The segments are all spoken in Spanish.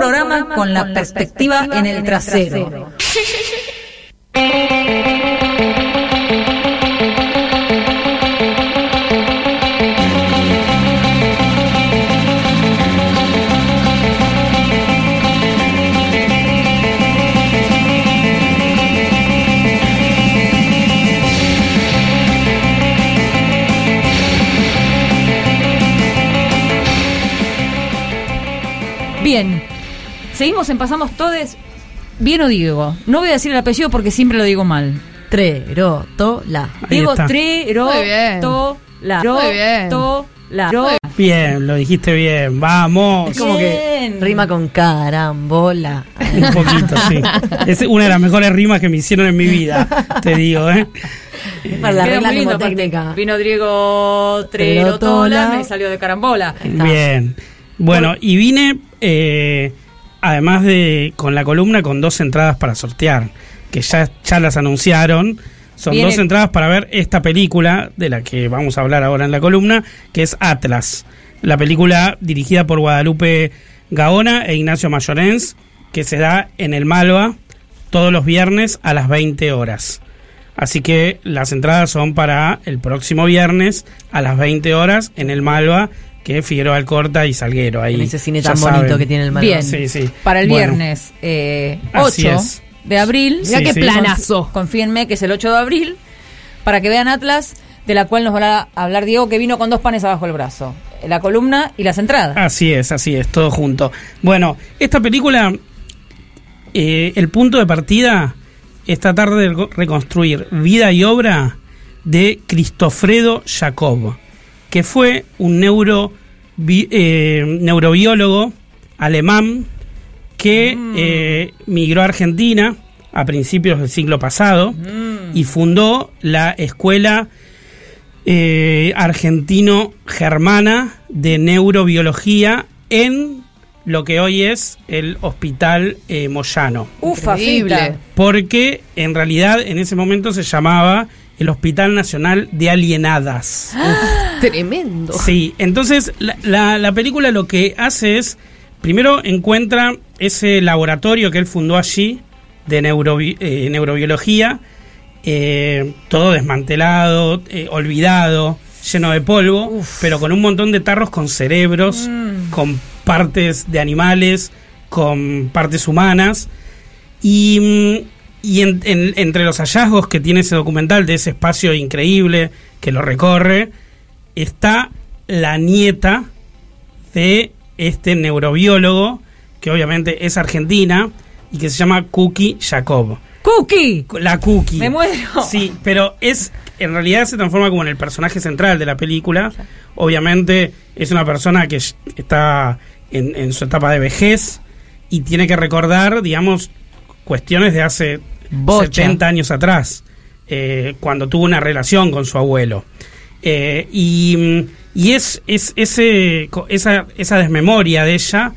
programa con la perspectiva en el trasero. Bien, seguimos en Pasamos Todes. Bien o digo, no voy a decir el apellido porque siempre lo digo mal. Trerotola. Digo está. Trerotola. Muy bien. Trotola. Bien, lo dijiste bien. Vamos. Es como que rima con carambola. Un poquito, sí. Es una de las mejores rimas que me hicieron en mi vida, te digo, ¿eh? Para la Queda regla muy lindo, mnemotécnica. aparte. Vino Trerotola, Trerotola. me salió de carambola. Bien. Bueno, y vine, eh, además de con la columna, con dos entradas para sortear, que ya, ya las anunciaron. Son Viene- dos entradas para ver esta película, de la que vamos a hablar ahora en la columna, que es Atlas. La película dirigida por Guadalupe Gaona e Ignacio Mayorens, que se da en el Malva todos los viernes a las 20 horas. Así que las entradas son para el próximo viernes a las 20 horas en el Malva, que es Figueroa Alcorta y Salguero. Ahí En ese cine tan bonito saben. que tiene el Malva. Bien. Sí, sí. Para el Bueno, viernes eh, Así 8 es. de abril. Mirá Sí, qué sí. planazo. Confíenme que es el 8 de abril. Para que vean Atlas, de la cual nos va a hablar Diego, que vino con dos panes abajo el brazo. La columna y las entradas. Así es, así es, todo junto. Bueno, esta película, eh, el punto de partida es tratar de reco- reconstruir vida y obra de Cristofredo Jacob, que fue un neuro, bi- eh, neurobiólogo alemán que eh, migró a Argentina a principios del siglo pasado y fundó la escuela eh, argentino-germana de neurobiología en lo que hoy es el Hospital eh, Moyano. Ufa. Porque en realidad en ese momento se llamaba el Hospital Nacional de Alienadas. Tremendo. Sí, entonces la, la- la película lo que hace es, primero encuentra ese laboratorio que él fundó allí de neurobi- eh, neurobiología, eh, todo desmantelado, eh, olvidado, lleno de polvo, pero con un montón de tarros con cerebros, con partes de animales, con partes humanas. Y, mm, y en- en- entre los hallazgos que tiene ese documental de ese espacio increíble que lo recorre, está la nieta de este neurobiólogo, que obviamente es argentina, y que se llama Cookie Jacob. ¡Cookie! La Cookie. Me muero. Sí, pero es en realidad se transforma como en el personaje central de la película. Obviamente es una persona que está en, en su etapa de vejez y tiene que recordar, digamos, cuestiones de hace Bocha. 70 años atrás, eh, cuando tuvo una relación con su abuelo. Eh, y, y es, es ese, esa, esa desmemoria de ella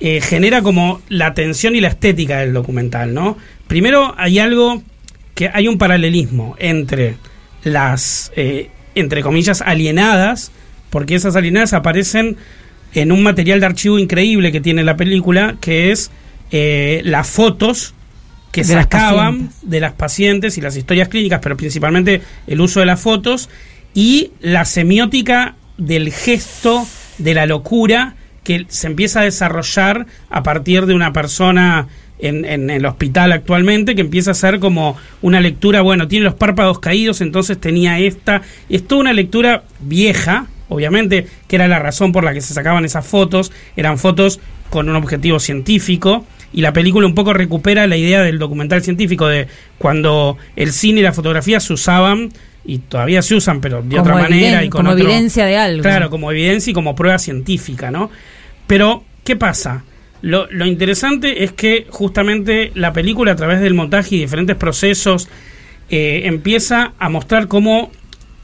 eh, genera como la tensión y la estética del documental, ¿no? Primero hay algo que hay un paralelismo entre las, entre comillas, alienadas, porque esas alienadas aparecen en un material de archivo increíble que tiene la película, que es eh, las fotos que De sacaban de las pacientes y las historias clínicas, pero principalmente el uso de las fotos y la semiótica del gesto, de la locura que se empieza a desarrollar a partir de una persona en, en el hospital actualmente, que empieza a ser como una lectura, bueno, tiene los párpados caídos, entonces tenía esta, es toda una lectura vieja, obviamente, que era la razón por la que se sacaban esas fotos, eran fotos con un objetivo científico, y la película un poco recupera la idea del documental científico de cuando el cine y la fotografía se usaban y todavía se usan, pero de Como otra manera y con como otro- evidencia de algo. Claro, como evidencia y como prueba científica, ¿no? Pero, ¿qué pasa? Lo, lo interesante es que justamente la película, a través del montaje y diferentes procesos, eh, empieza a mostrar cómo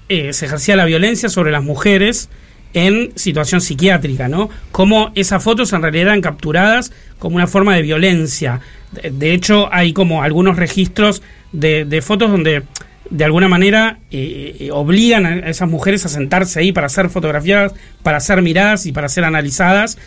eh, se ejercía la violencia sobre las mujeres en situación psiquiátrica, ¿no? Cómo esas fotos en realidad eran capturadas como una forma de violencia. De, hecho, hay como algunos registros de, de fotos donde de alguna manera eh, eh, obligan a esas mujeres a sentarse ahí para ser fotografiadas, para ser miradas y para ser analizadas.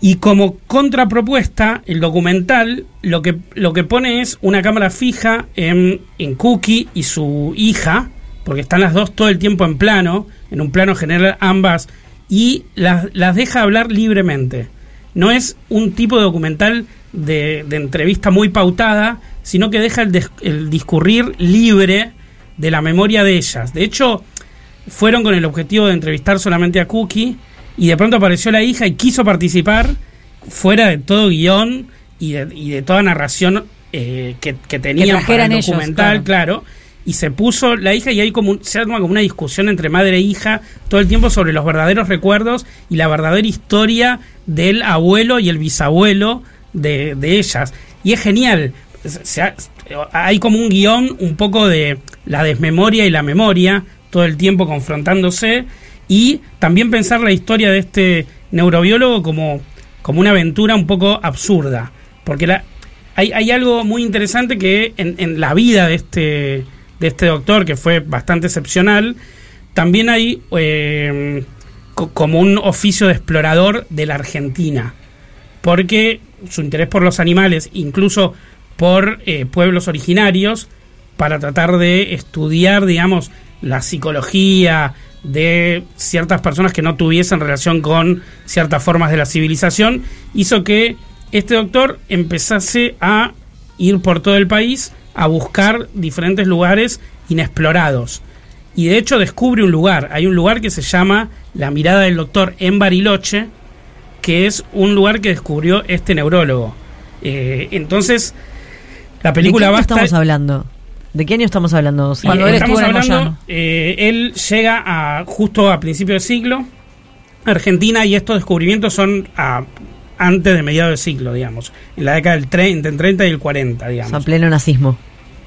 Y como contrapropuesta, el documental lo que, lo que pone es una cámara fija en, en Cookie y su hija, porque están las dos todo el tiempo en plano, en un plano general ambas, y las, las deja hablar libremente. No es un tipo de documental de, de entrevista muy pautada, sino que deja el, des- el discurrir libre de la memoria de ellas. De hecho, fueron con el objetivo de entrevistar solamente a Cookie y de pronto apareció la hija y quiso participar fuera de todo guion y de, y de toda narración eh, que, que tenían para el ellos, documental, claro. Y se puso la hija y hay como un- se arma como una discusión entre madre e hija todo el tiempo sobre los verdaderos recuerdos y la verdadera historia del abuelo y el bisabuelo de, de ellas. Y es genial. Hay como un guion un poco de la desmemoria y la memoria todo el tiempo confrontándose y también pensar la historia de este neurobiólogo como, como una aventura un poco absurda. Porque hay, hay algo muy interesante que en la vida de este, de este doctor, que fue bastante excepcional, también hay eh, co- como un oficio de explorador de la Argentina. Porque su interés por los animales, incluso por eh, pueblos originarios, para tratar de estudiar, digamos, la psicología de ciertas personas que no tuviesen relación con ciertas formas de la civilización, hizo que este doctor empezase a ir por todo el país a buscar diferentes lugares inexplorados. Y de hecho descubre un lugar. Hay un lugar que se llama La mirada del doctor en Bariloche, que es un lugar que descubrió este neurólogo. Eh, entonces, la ¿De qué película va a estar... estamos hablando? ¿De qué año estamos hablando? Y Cuando él estamos hablando, eh, él llega a justo a principio de siglo, Argentina, y estos descubrimientos son a- antes de mediados del siglo, digamos, en la década del 30, entre el 30 y el 40, O digamos. sea, pleno nazismo.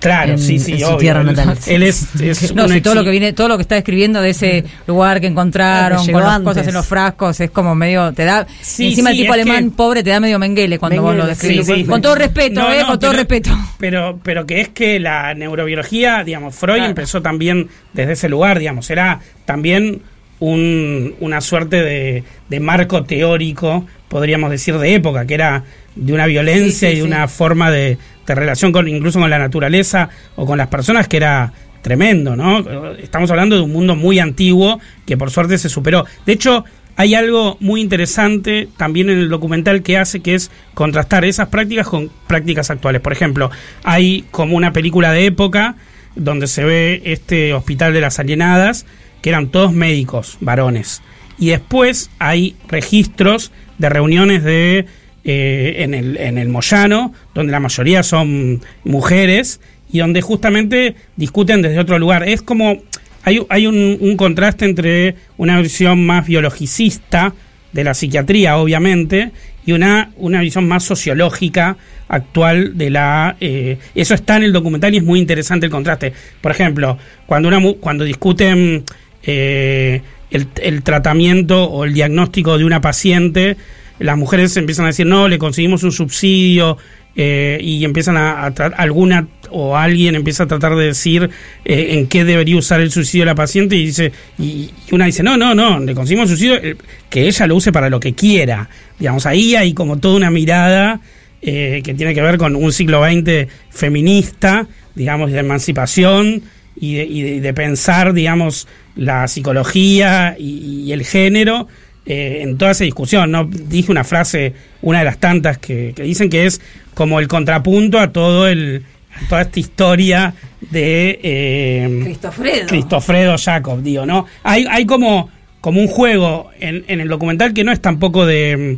Claro, en- sí, sí, en su obvio. tierra Él- natal. Él es, es No, un si todo lo que viene, todo lo que está describiendo de ese lugar que encontraron, Ah, que con las antes. cosas en los frascos, es como medio, te da, Sí, encima sí, el tipo alemán que- pobre te da medio menguele cuando vos lo describís. Sí, sí. Con todo respeto, No, eh, no, con todo pero- respeto. Pero, pero que es que la neurobiología, digamos, Freud Claro. empezó también desde ese lugar, digamos, era también un- una suerte de, de marco teórico, podríamos decir, de época, que era de una violencia Sí, sí, y de sí. una forma de, de relación con incluso con la naturaleza o con las personas que era tremendo, ¿no? Estamos hablando de un mundo muy antiguo que por suerte se superó. De hecho, hay algo muy interesante también en el documental que hace que es contrastar esas prácticas con prácticas actuales. Por ejemplo, hay como una película de época donde se ve este hospital de las alienadas, que eran todos médicos, varones. Y después hay registros de reuniones de eh, en, el, en el Moyano, donde la mayoría son mujeres y donde justamente discuten desde otro lugar. Es como, hay, hay un, contraste entre una visión más biologicista de la psiquiatría, obviamente, y una, una visión más sociológica actual de la... eh, eso está en el documental y es muy interesante el contraste. Por ejemplo, cuando, una, cuando discuten eh, el, el tratamiento o el diagnóstico de una paciente, las mujeres empiezan a decir, no, le conseguimos un subsidio eh, y empiezan a, a alguna o alguien empieza a tratar de decir eh, en qué debería usar el subsidio la paciente y dice y, y una dice, no, no, no, le conseguimos un subsidio eh, que ella lo use para lo que quiera. Digamos, ahí hay como toda una mirada eh, que tiene que ver con un siglo XX feminista, digamos, de emancipación y de, y de- pensar, digamos, la psicología y el género eh, en toda esa discusión. ¿no? Dije una frase, una de las tantas que, que dicen que es como el contrapunto a todo el a toda esta historia de eh, Cristofredo. Cristofredo Jacob, digo, ¿no? Hay, hay como, como un juego en, en el documental que no es tampoco de...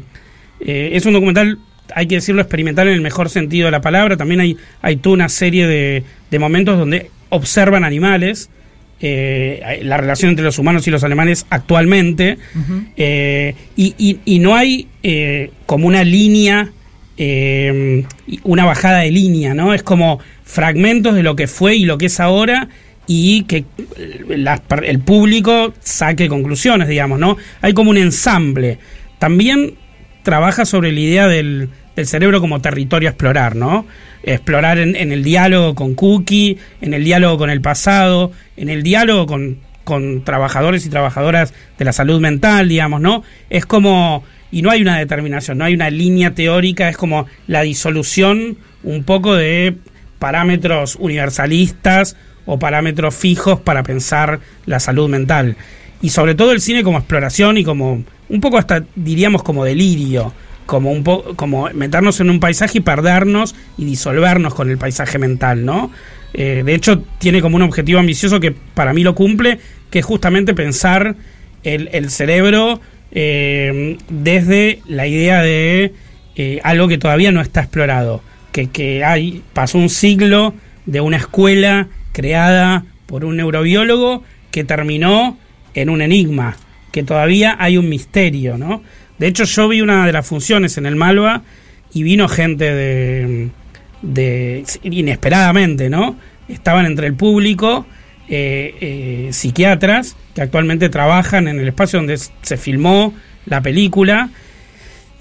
eh, es un documental, hay que decirlo, experimental en el mejor sentido de la palabra. También hay, hay toda una serie de, de momentos donde observan animales, eh, la relación entre los humanos y los alemanes actualmente, eh, y, y- y no hay eh, como una línea, eh, una bajada de línea, ¿no? Es como fragmentos de lo que fue y lo que es ahora y que el público saque conclusiones, digamos, ¿no? Hay como un ensamble. También trabaja sobre la idea del, del cerebro como territorio a explorar, ¿no? Explorar en, en el diálogo con Cookie, en el diálogo con el pasado, en el diálogo con, con trabajadores y trabajadoras de la salud mental, digamos, ¿no? Es como y no hay una determinación, no hay una línea teórica, es como la disolución un poco de parámetros universalistas o parámetros fijos para pensar la salud mental. Y sobre todo el cine como exploración y como un poco hasta diríamos como delirio, como un poco como meternos en un paisaje y perdernos y disolvernos con el paisaje mental, ¿no? Eh, de hecho, tiene como un objetivo ambicioso que para mí lo cumple, que es justamente pensar el, cerebro eh, desde la idea de eh, algo que todavía no está explorado, que, que hay, pasó un siglo de una escuela creada por un neurobiólogo que terminó en un enigma, que todavía hay un misterio, ¿no? De hecho, yo vi una de las funciones en el Malva y vino gente de, de inesperadamente, ¿no? Estaban entre el público eh, eh, psiquiatras que actualmente trabajan en el espacio donde se filmó la película.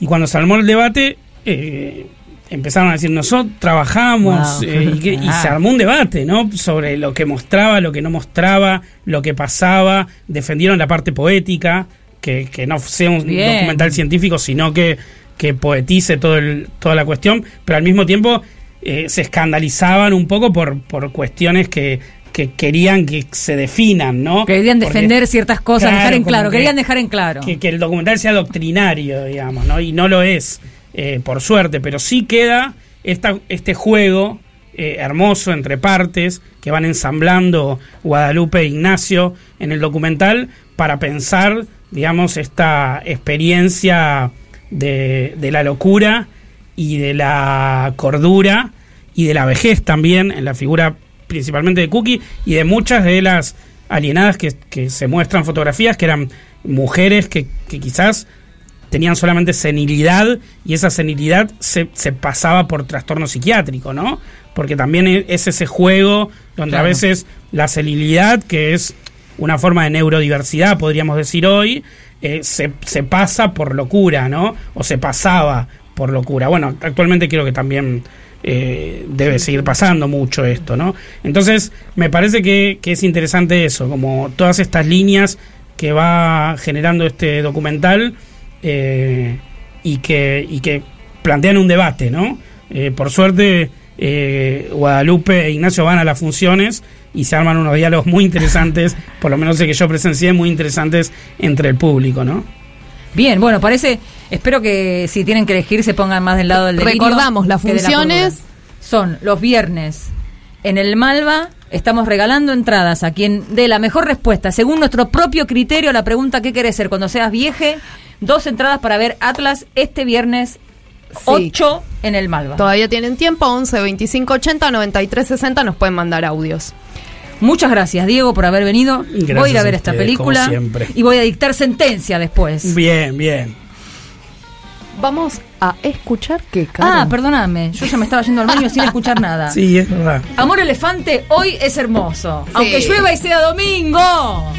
Y cuando se armó el debate eh, empezaron a decir, nosotros trabajamos eh, y, se armó un debate, ¿no? Sobre lo que mostraba, lo que no mostraba, lo que pasaba, defendieron la parte poética, que, no sea un documental científico, sino que, que poetice todo el, toda la cuestión, pero al mismo tiempo eh, se escandalizaban un poco por, por cuestiones que, que querían que se definan, ¿no? Querían defender ciertas cosas, dejar en claro, querían dejar en claro. Que, que, el documental sea doctrinario, digamos, ¿no? Y no lo es. Eh, por suerte, pero sí queda esta, este juego eh, hermoso entre partes que van ensamblando Guadalupe e Ignacio en el documental para pensar, digamos, esta experiencia de, de la locura y de la cordura y de la vejez también en la figura principalmente de Cookie y de muchas de las alienadas que, que se muestran fotografías que eran mujeres que, que quizás tenían solamente senilidad y esa senilidad se, se pasaba por trastorno psiquiátrico, ¿no? Porque también es ese juego donde a veces la senilidad, que es una forma de neurodiversidad, podríamos decir hoy, eh, se, se pasa por locura, ¿no? O se pasaba por locura. Bueno, actualmente creo que también eh, debe seguir pasando mucho esto, ¿no? Entonces, me parece que, que, es interesante eso, como todas estas líneas que va generando este documental eh, y, que, y que plantean un debate, ¿no? Por suerte, eh, Guadalupe e Ignacio van a las funciones y se arman unos diálogos muy interesantes, por lo menos el que yo presencié, muy interesantes entre el público, ¿no? Bien, bueno, parece, espero que si tienen que elegir se pongan más del lado del delirio Recordamos, las funciones son los viernes en el Malva estamos regalando entradas a quien dé la mejor respuesta, según nuestro propio criterio, a la pregunta ¿qué querés ser cuando seas vieje? Dos entradas para ver Atlas este viernes 8 en el Malva. Todavía tienen tiempo, 11 25 80 93 60 nos pueden mandar audios. Muchas gracias, Diego, por haber venido. voy a ir a ver esta película y voy a dictar sentencia después. Bien, bien. Vamos a escuchar qué Ah, perdóname, yo ya me estaba yendo al baño sin escuchar nada. Sí, es verdad. Amor Elefante hoy es hermoso, aunque llueva y sea domingo.